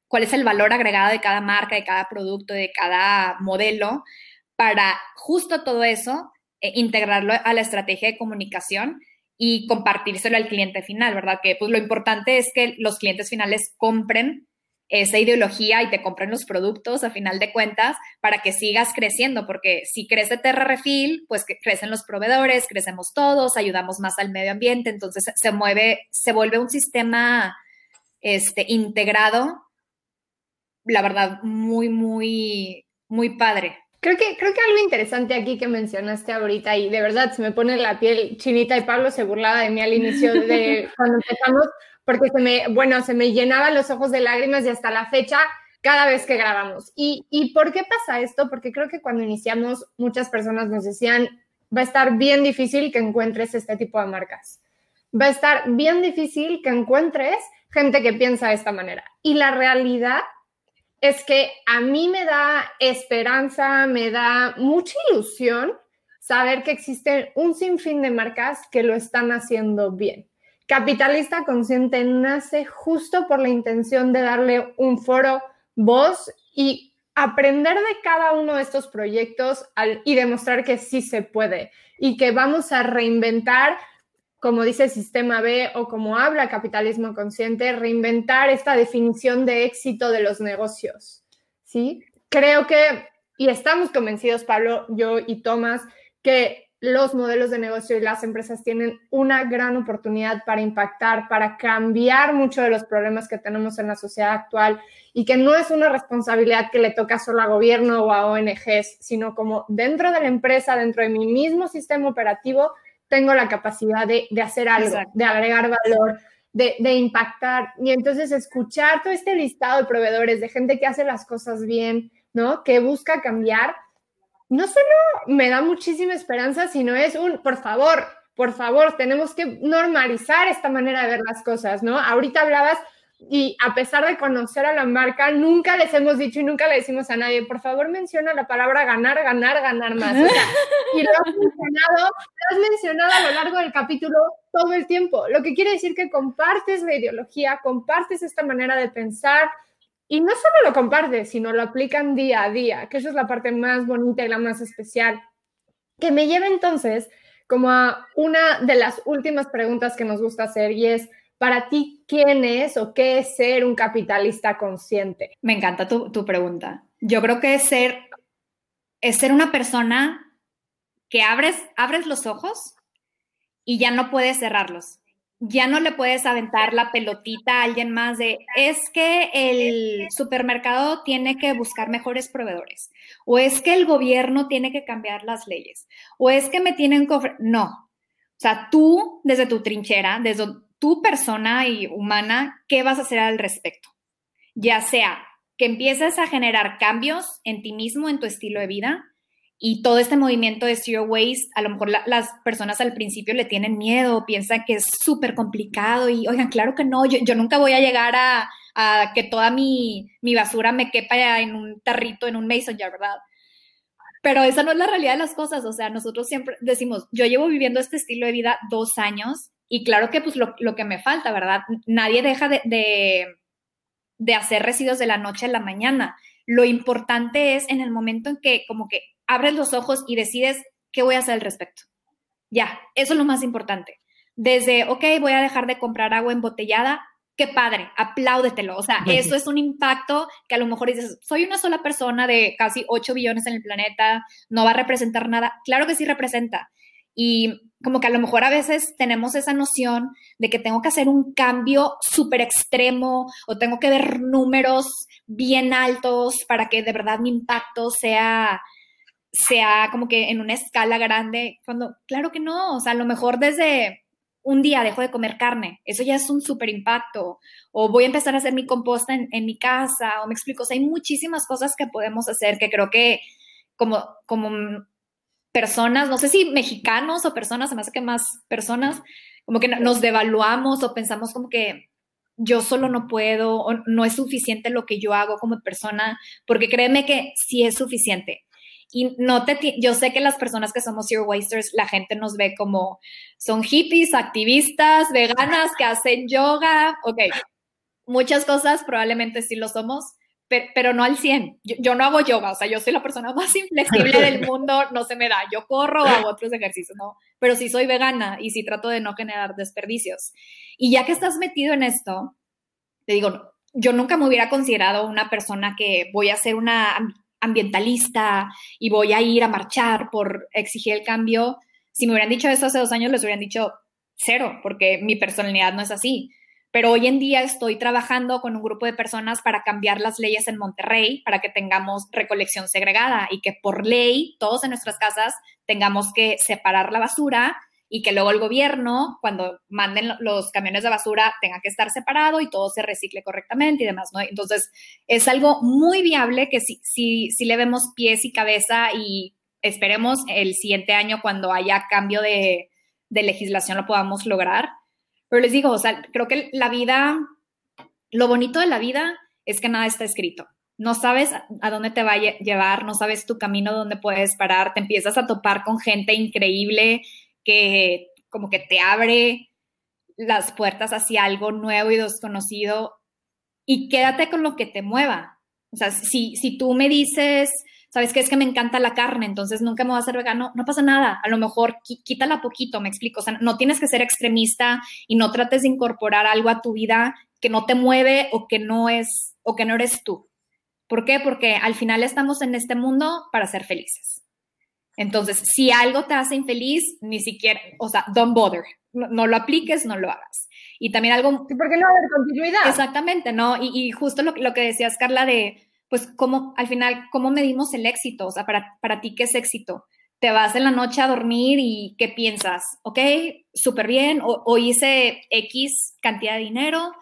cuál es el valor agregado de cada marca, de cada producto, de cada modelo, para justo todo eso eh, integrarlo a la estrategia de comunicación y compartírselo al cliente final, ¿verdad? Que pues lo importante es que los clientes finales compren esa ideología y te compren los productos a final de cuentas para que sigas creciendo, porque si crece Terra Refil, pues crecen los proveedores, crecemos todos, ayudamos más al medio ambiente, entonces se mueve, se vuelve un sistema este, integrado, la verdad, muy, muy, muy padre. Creo que, creo que algo interesante aquí que mencionaste ahorita y de verdad se me pone la piel chinita y Pablo se burlaba de mí al inicio de [laughs] cuando empezamos porque se me, bueno, se me llenaban los ojos de lágrimas y hasta la fecha cada vez que grabamos. ¿Y, ¿Y por qué pasa esto? Porque creo que cuando iniciamos muchas personas nos decían, va a estar bien difícil que encuentres este tipo de marcas. Va a estar bien difícil que encuentres gente que piensa de esta manera. Y la realidad es que a mí me da esperanza, me da mucha ilusión saber que existen un sinfín de marcas que lo están haciendo bien. Capitalista Consciente nace justo por la intención de darle un foro, voz y aprender de cada uno de estos proyectos y demostrar que sí se puede y que vamos a reinventar como dice Sistema B o como habla Capitalismo Consciente, reinventar esta definición de éxito de los negocios. ¿sí? Creo que, y estamos convencidos, Pablo, yo y Tomás, que los modelos de negocio y las empresas tienen una gran oportunidad para impactar, para cambiar muchos de los problemas que tenemos en la sociedad actual y que no es una responsabilidad que le toca solo a gobierno o a ONGs, sino como dentro de la empresa, dentro de mi mismo sistema operativo, tengo la capacidad de, hacer algo, de agregar valor, de, de, impactar. Y entonces escuchar todo este listado de proveedores, de gente que hace las cosas bien, ¿no? Que busca cambiar no solo me da muchísima esperanza, sino es un, por favor, por favor, tenemos que normalizar esta manera de ver las cosas, ¿no? Ahorita hablabas y a pesar de conocer a la marca, nunca les hemos dicho y nunca le decimos a nadie, por favor menciona la palabra ganar, ganar, ganar más. [laughs] y lo has mencionado, lo has mencionado a lo largo del capítulo todo el tiempo, lo que quiere decir que compartes la ideología, compartes esta manera de pensar, y no solo lo comparten, sino lo aplican día a día, que eso es la parte más bonita y la más especial. Que me lleva entonces como a una de las últimas preguntas que nos gusta hacer y es, para ti, ¿quién es o qué es ser un capitalista consciente? Me encanta tu, tu pregunta. Yo creo que es ser, es ser una persona que abres, abres los ojos y ya no puedes cerrarlos ya no le puedes aventar la pelotita a alguien más de, es que el supermercado tiene que buscar mejores proveedores, o es que el gobierno tiene que cambiar las leyes, o es que me tienen que No, o sea, tú desde tu trinchera, desde tu persona y humana, ¿qué vas a hacer al respecto? Ya sea que empieces a generar cambios en ti mismo, en tu estilo de vida, y todo este movimiento de zero waste, a lo mejor las personas al principio le tienen miedo, piensan que es súper complicado y, oigan, claro que no, yo, nunca voy a llegar a, que toda mi, basura me quepa en un tarrito, en un mason jar, ¿verdad? Pero esa no es la realidad de las cosas, o sea, nosotros siempre decimos, yo llevo viviendo este estilo de vida dos años y claro que pues lo, que me falta, ¿verdad? Nadie deja de, de, de hacer residuos de la noche a la mañana. Lo importante es en el momento en que como que abres los ojos y decides qué voy a hacer al respecto. Ya, eso es lo más importante. Desde, ok, voy a dejar de comprar agua embotellada, qué padre, apláudetelo. O sea, eso es un impacto que a lo mejor dices, soy una sola persona de casi 8 billones en el planeta, no va a representar nada. Claro que sí representa. Y como que a lo mejor a veces tenemos esa noción de que tengo que hacer un cambio súper extremo o tengo que ver números bien altos para que de verdad mi impacto sea sea como que en una escala grande, cuando, claro que no, o sea, a lo mejor desde un día dejo de comer carne, eso ya es un súper impacto, o voy a empezar a hacer mi composta en, mi casa, o me explico, o sea, hay muchísimas cosas que podemos hacer que creo que como, como personas, no sé si mexicanos o personas, se me hace que más personas, como que nos devaluamos o pensamos como que yo solo no puedo no es suficiente lo que yo hago como persona, porque créeme que sí es suficiente. Y no te, yo sé que las personas que somos zero wasters, la gente nos ve como son hippies, activistas, veganas que hacen yoga, ok, muchas cosas probablemente sí lo somos, pero, no al 100. Yo, no hago yoga, o sea, yo soy la persona más inflexible del [laughs] mundo, no se me da. Yo corro o hago otros ejercicios, ¿no? Pero sí soy vegana y sí trato de no generar desperdicios. Y ya que estás metido en esto, te digo, yo nunca me hubiera considerado una persona que voy a hacer una ambientalista y voy a ir a marchar por exigir el cambio. Si me hubieran dicho eso hace dos años, les hubieran dicho cero, porque mi personalidad no es así. Pero hoy en día estoy trabajando con un grupo de personas para cambiar las leyes en Monterrey para que tengamos recolección segregada y que por ley todos en nuestras casas tengamos que separar la basura y que luego el gobierno, cuando manden los camiones de basura, tenga que estar separado y todo se recicle correctamente y demás, ¿no? Entonces, es algo muy viable que si, si, si le vemos pies y cabeza y esperemos el siguiente año cuando haya cambio de legislación lo podamos lograr. Pero les digo, o sea, creo que la vida, lo bonito de la vida es que nada está escrito. No sabes a dónde te va a llevar, no sabes tu camino, dónde puedes parar, te empiezas a topar con gente increíble que como que te abre las puertas hacia algo nuevo y desconocido y quédate con lo que te mueva. O sea, si, si tú me dices, ¿sabes qué? Es que me encanta la carne, entonces nunca me voy a hacer vegano, no pasa nada. A lo mejor quítala poquito, me explico. O sea, no tienes que ser extremista y no trates de incorporar algo a tu vida que no te mueve o que no es, o que no eres tú. ¿Por qué? Porque al final estamos en este mundo para ser felices. Entonces, si algo te hace infeliz, ni siquiera, o sea, don't bother, no, lo apliques, no lo hagas. Y también algo... Sí, porque no haber continuidad. Exactamente, ¿no? Y, justo lo, lo, que decías, Carla, de, pues, cómo, al final, ¿cómo medimos el éxito? O sea, para, para ti, ¿qué es éxito? Te vas en la noche a dormir y ¿qué piensas? Ok, súper bien, o, hice X cantidad de dinero,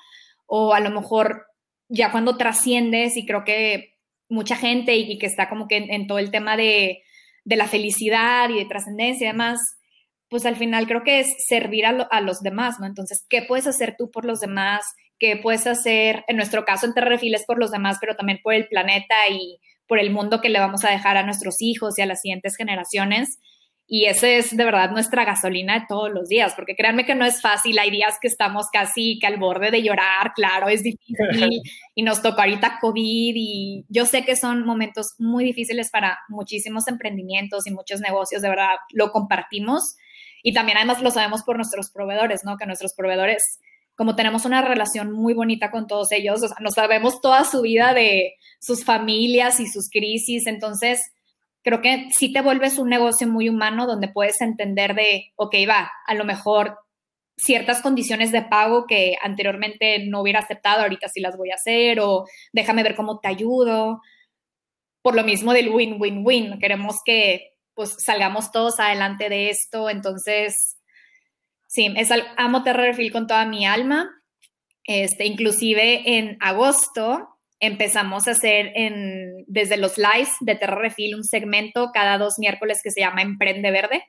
o a lo mejor ya cuando trasciendes, y creo que mucha gente y, que está como que en todo el tema de de la felicidad y de trascendencia y demás, pues al final creo que es servir a, los demás, ¿no? Entonces, ¿qué puedes hacer tú por los demás? ¿Qué puedes hacer, en nuestro caso, en Terrefiles por los demás, pero también por el planeta y por el mundo que le vamos a dejar a nuestros hijos y a las siguientes generaciones? Y esa es de verdad nuestra gasolina de todos los días, porque créanme que no es fácil, hay días que estamos casi que al borde de llorar, claro, es difícil [laughs] y nos tocó ahorita COVID y yo sé que son momentos muy difíciles para muchísimos emprendimientos y muchos negocios, de verdad lo compartimos y también además lo sabemos por nuestros proveedores, ¿no? Que nuestros proveedores, como tenemos una relación muy bonita con todos ellos, o sea, nos sabemos toda su vida de sus familias y sus crisis, entonces creo que sí te vuelves un negocio muy humano donde puedes entender de, ok, va, a lo mejor ciertas condiciones de pago que anteriormente no hubiera aceptado, ahorita sí las voy a hacer, o déjame ver cómo te ayudo. Por lo mismo del win-win-win, queremos que pues salgamos todos adelante de esto, entonces, sí, es, amo Terrorfield con toda mi alma. Este, inclusive en agosto empezamos a hacer en, desde los lives de Terra Refil un segmento cada dos miércoles que se llama Emprende Verde.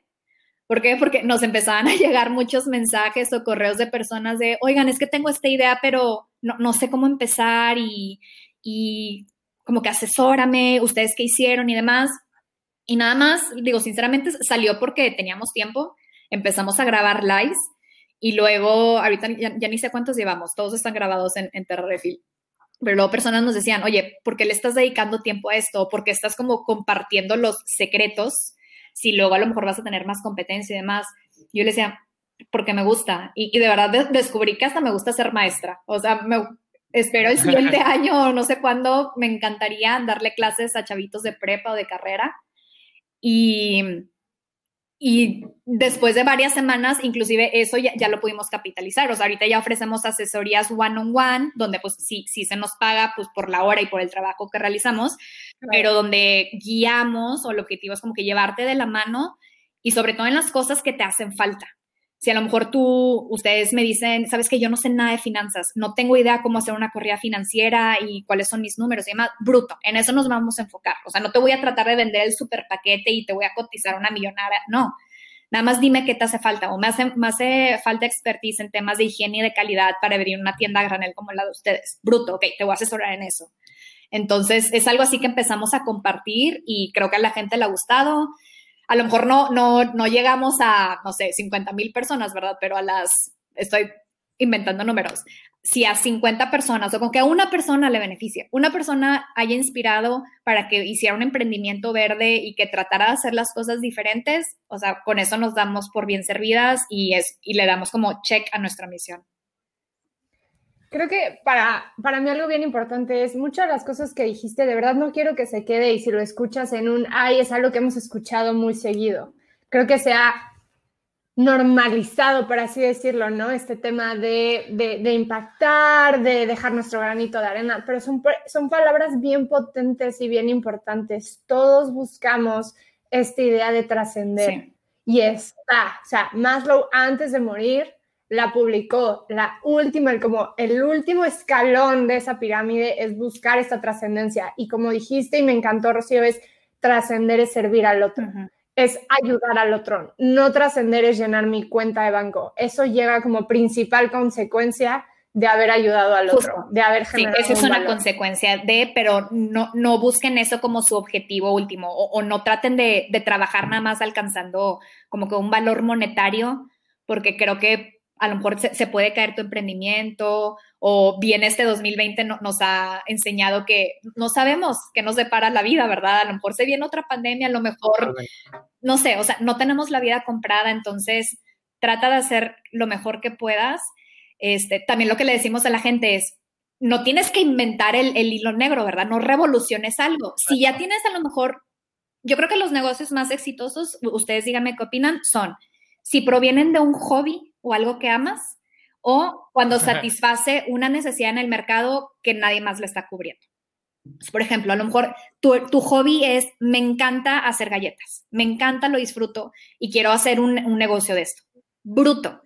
¿Por qué? Porque nos empezaban a [laughs] llegar muchos mensajes o correos de personas de, oigan, es que tengo esta idea, pero no, sé cómo empezar y, y como que asesórame, ustedes qué hicieron y demás. Y nada más, digo, sinceramente salió porque teníamos tiempo, empezamos a grabar lives y luego, ahorita ya, ni sé cuántos llevamos, todos están grabados en, en Terra Refil pero luego personas nos decían, oye, ¿por qué le estás dedicando tiempo a esto? ¿Por qué estás como compartiendo los secretos? Si luego a lo mejor vas a tener más competencia y demás. Yo le decía, porque me gusta. Y, de verdad descubrí que hasta me gusta ser maestra. O sea, me, espero el siguiente [laughs] año, no sé cuándo, me encantaría darle clases a chavitos de prepa o de carrera. Y, y después de varias semanas, inclusive eso ya, lo pudimos capitalizar. O sea, ahorita ya ofrecemos asesorías one-on-one, donde pues sí, sí se nos paga pues por la hora y por el trabajo que realizamos, pero donde guiamos o el objetivo es como que llevarte de la mano y sobre todo en las cosas que te hacen falta. Si a lo mejor tú, ustedes me dicen, sabes que yo no sé nada de finanzas, no tengo idea cómo hacer una corrida financiera y cuáles son mis números y demás, bruto, en eso nos vamos a enfocar. O sea, no te voy a tratar de vender el super paquete y te voy a cotizar una millonaria, no. Nada más dime qué te hace falta o me hace, me hace falta expertise en temas de higiene y de calidad para abrir una tienda a granel como la de ustedes. Bruto, ok, te voy a asesorar en eso. Entonces, es algo así que empezamos a compartir y creo que a la gente le ha gustado a lo mejor no, no, no llegamos a, no sé, 50 mil personas, ¿verdad? Pero a las, estoy inventando números, si a 50 personas o con que a una persona le beneficie, una persona haya inspirado para que hiciera un emprendimiento verde y que tratara de hacer las cosas diferentes, o sea, con eso nos damos por bien servidas y, es, y le damos como check a nuestra misión. Creo que para, para mí algo bien importante es muchas de las cosas que dijiste, de verdad no quiero que se quede y si lo escuchas en un, ay, es algo que hemos escuchado muy seguido. Creo que se ha normalizado, por así decirlo, ¿no? Este tema de, de, impactar, de dejar nuestro granito de arena, pero son, son palabras bien potentes y bien importantes. Todos buscamos esta idea de trascender. Y está, o sea, Maslow antes de morir la publicó, la última, como el último escalón de esa pirámide es buscar esta trascendencia. Y como dijiste y me encantó, Rocío, es trascender es servir al otro, es ayudar al otro. No trascender es llenar mi cuenta de banco. Eso llega como principal consecuencia de haber ayudado al otro, de haber generado. Sí, eso es una consecuencia de, pero no, no busquen eso como su objetivo último o, no traten de, de trabajar nada más alcanzando como que un valor monetario, porque creo que a lo mejor se, puede caer tu emprendimiento o bien este 2020 nos ha enseñado que no sabemos qué nos depara la vida, ¿verdad? A lo mejor se viene otra pandemia, a lo mejor, no sé, o sea, no tenemos la vida comprada, entonces trata de hacer lo mejor que puedas. Este, también lo que le decimos a la gente es, no tienes que inventar el, el hilo negro, ¿verdad? No revoluciones algo. Si ya tienes a lo mejor yo creo que los negocios más exitosos, ustedes díganme qué opinan, son si provienen de un hobby o algo que amas o cuando satisface una necesidad en el mercado que nadie más le está cubriendo. Por ejemplo, a lo mejor tu, tu, hobby es, me encanta hacer galletas, me encanta, lo disfruto y quiero hacer un, un negocio de esto. Bruto,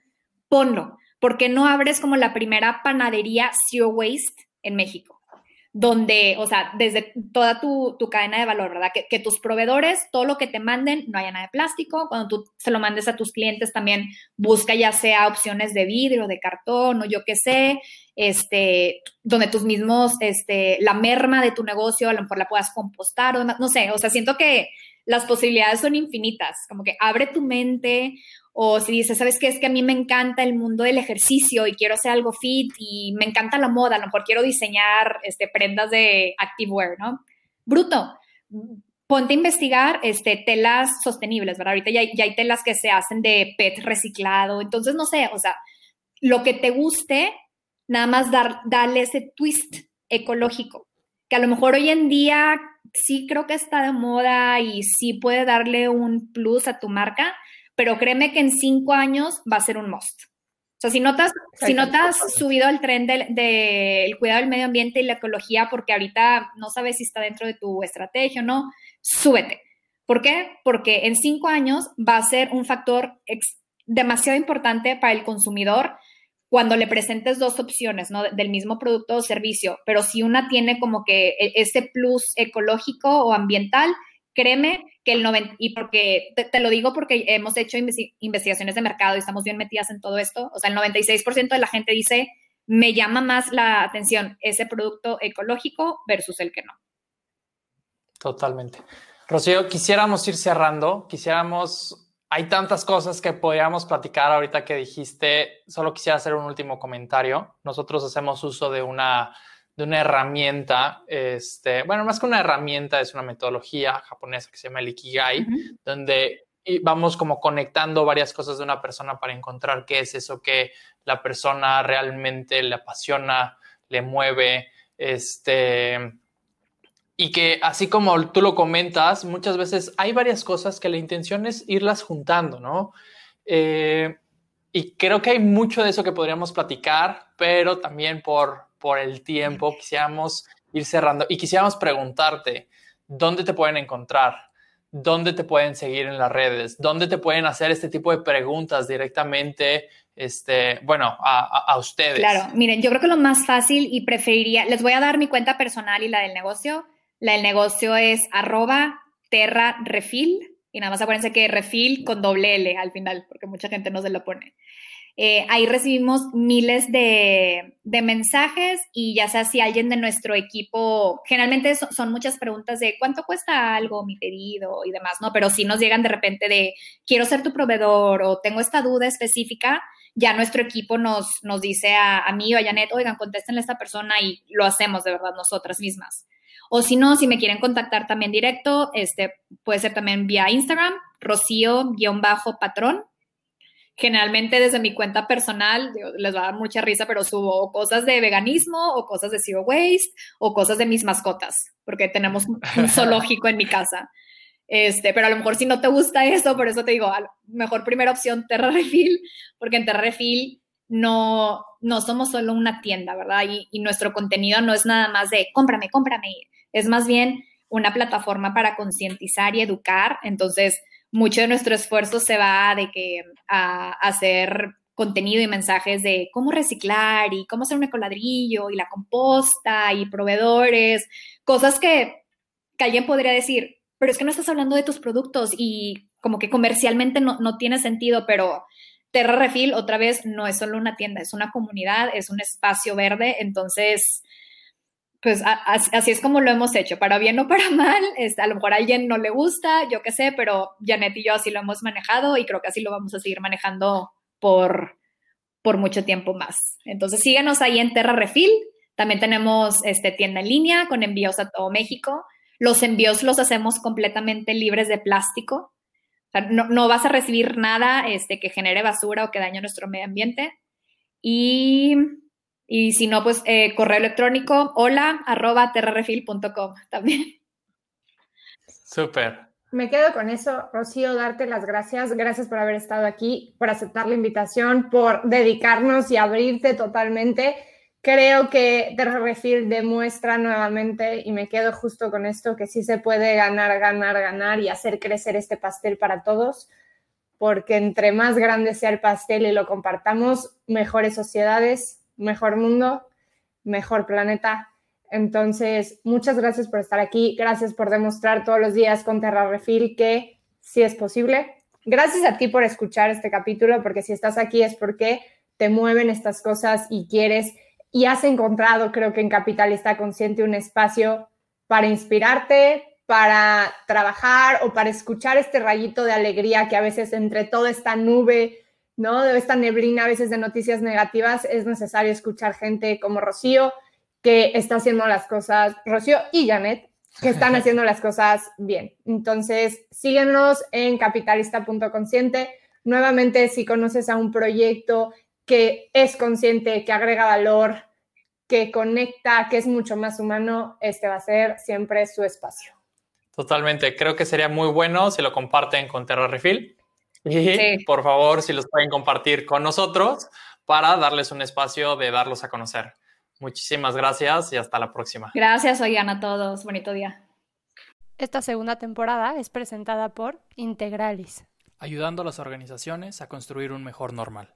ponlo. porque no abres como la primera panadería Zero Waste en México? Donde, o sea, desde toda tu, cadena de valor, ¿verdad? Que, tus proveedores, todo lo que te manden, no haya nada de plástico. Cuando tú se lo mandes a tus clientes, también busca ya sea opciones de vidrio, de cartón o yo qué sé, este, donde tus mismos, este, la merma de tu negocio a lo mejor la puedas compostar o demás, no sé, o sea, siento que las posibilidades son infinitas, como que abre tu mente o si dices, ¿sabes qué? Es que a mí me encanta el mundo del ejercicio y quiero hacer algo fit y me encanta la moda, a lo mejor quiero diseñar este, prendas de activewear, ¿no? Bruto, ponte a investigar este, telas sostenibles, ¿verdad? Ahorita ya, ya hay telas que se hacen de PET reciclado, entonces no sé, o sea, lo que te guste, nada más dar, darle ese twist ecológico, que a lo mejor hoy en día sí creo que está de moda y sí puede darle un plus a tu marca, pero créeme que en cinco años va a ser un must. O sea, si notas, si notas subido el tren del cuidado del medio ambiente y la ecología, porque ahorita no sabes si está dentro de tu estrategia o no, súbete. ¿Por qué? Porque en cinco años va a ser un factor demasiado importante para el consumidor cuando le presentes dos opciones, ¿no? Del mismo producto o servicio, pero si una tiene como que e, ese plus ecológico o ambiental, créeme que el 90, y porque te, lo digo porque hemos hecho investigaciones de mercado y estamos bien metidas en todo esto, o sea, el 96% de la gente dice, me llama más la atención ese producto ecológico versus el que no. Totalmente. Rocío, quisiéramos ir cerrando, quisiéramos, hay tantas cosas que podríamos platicar ahorita que dijiste, solo quisiera hacer un último comentario. Nosotros hacemos uso de una de una herramienta, este, bueno, más que una herramienta, es una metodología japonesa que se llama el Ikigai, donde vamos como conectando varias cosas de una persona para encontrar qué es eso que la persona realmente le apasiona, le mueve, este, y que así como tú lo comentas, muchas veces hay varias cosas que la intención es irlas juntando, ¿no? Eh, y creo que hay mucho de eso que podríamos platicar, pero también por por el tiempo, quisiéramos ir cerrando y quisiéramos preguntarte, ¿dónde te pueden encontrar? ¿Dónde te pueden seguir en las redes? ¿Dónde te pueden hacer este tipo de preguntas directamente? Este, bueno, a, ustedes. Claro, miren, yo creo que lo más fácil y preferiría, les voy a dar mi cuenta personal y la del negocio. La del negocio es arroba terra refil y nada más acuérdense que refil con doble L al final, porque mucha gente no se lo pone. Eh, ahí recibimos miles de, mensajes y ya sea si alguien de nuestro equipo, generalmente son, muchas preguntas de cuánto cuesta algo, mi pedido y demás, ¿no? Pero si nos llegan de repente de quiero ser tu proveedor o tengo esta duda específica, ya nuestro equipo nos, nos dice a, a mí o a Janet, oigan, contéstenle a esta persona y lo hacemos de verdad nosotras mismas. O si no, si me quieren contactar también directo, este puede ser también vía Instagram, rocío-patrón generalmente desde mi cuenta personal, les va a dar mucha risa, pero subo cosas de veganismo o cosas de zero waste o cosas de mis mascotas, porque tenemos un [laughs] zoológico en mi casa. Este, pero a lo mejor si no te gusta eso, por eso te digo, mejor primera opción Terra Refill, porque en Terra Refill no, no somos solo una tienda, ¿verdad? Y, y nuestro contenido no es nada más de cómprame, cómprame, es más bien una plataforma para concientizar y educar. Entonces, mucho de nuestro esfuerzo se va de que a, hacer contenido y mensajes de cómo reciclar y cómo hacer un ecoladrillo y la composta y proveedores, cosas que, que alguien podría decir, pero es que no estás hablando de tus productos y como que comercialmente no, no tiene sentido, pero Terra Refil otra vez no es solo una tienda, es una comunidad, es un espacio verde, entonces pues así es como lo hemos hecho, para bien o para mal, a lo mejor a alguien no le gusta, yo qué sé, pero Janet y yo así lo hemos manejado y creo que así lo vamos a seguir manejando por, por mucho tiempo más. Entonces síganos ahí en Terra Refil, también tenemos este, tienda en línea con envíos a todo México, los envíos los hacemos completamente libres de plástico, no, no, vas a recibir nada este, que genere basura o que dañe nuestro medio ambiente. Y y si no, pues eh, correo electrónico hola arroba terrarefil.com también. Súper. me quedo con eso, Rocío, darte las gracias. Gracias por haber estado aquí, por aceptar la invitación, por dedicarnos y abrirte totalmente. Creo que The Refill demuestra nuevamente, y me quedo justo con esto, que sí se puede ganar, ganar, ganar y hacer crecer este pastel para todos, porque entre más grande sea el pastel y lo compartamos, mejores sociedades, mejor mundo, mejor planeta entonces, muchas gracias por estar aquí. Gracias por demostrar todos los días con Terra Refil que sí es posible. Gracias a ti por escuchar este capítulo, porque si estás aquí es porque te mueven estas cosas y quieres y has encontrado, creo que en Capitalista Consciente, un espacio para inspirarte, para trabajar o para escuchar este rayito de alegría que a veces entre toda esta nube, ¿no? De esta neblina a veces de noticias negativas, es necesario escuchar gente como Rocío, que está haciendo las cosas, Rocío y Janet, que están [laughs] haciendo las cosas bien. Entonces, síguenos en capitalista.consciente. Nuevamente, si conoces a un proyecto que es consciente, que agrega valor, que conecta, que es mucho más humano, este va a ser siempre su espacio. Totalmente. Creo que sería muy bueno si lo comparten con Terra Refill. Y por favor, si los pueden compartir con nosotros para darles un espacio de darlos a conocer. Muchísimas gracias y hasta la próxima. Gracias, oigan a todos. Bonito día. Esta segunda temporada es presentada por Integralis, ayudando a las organizaciones a construir un mejor normal.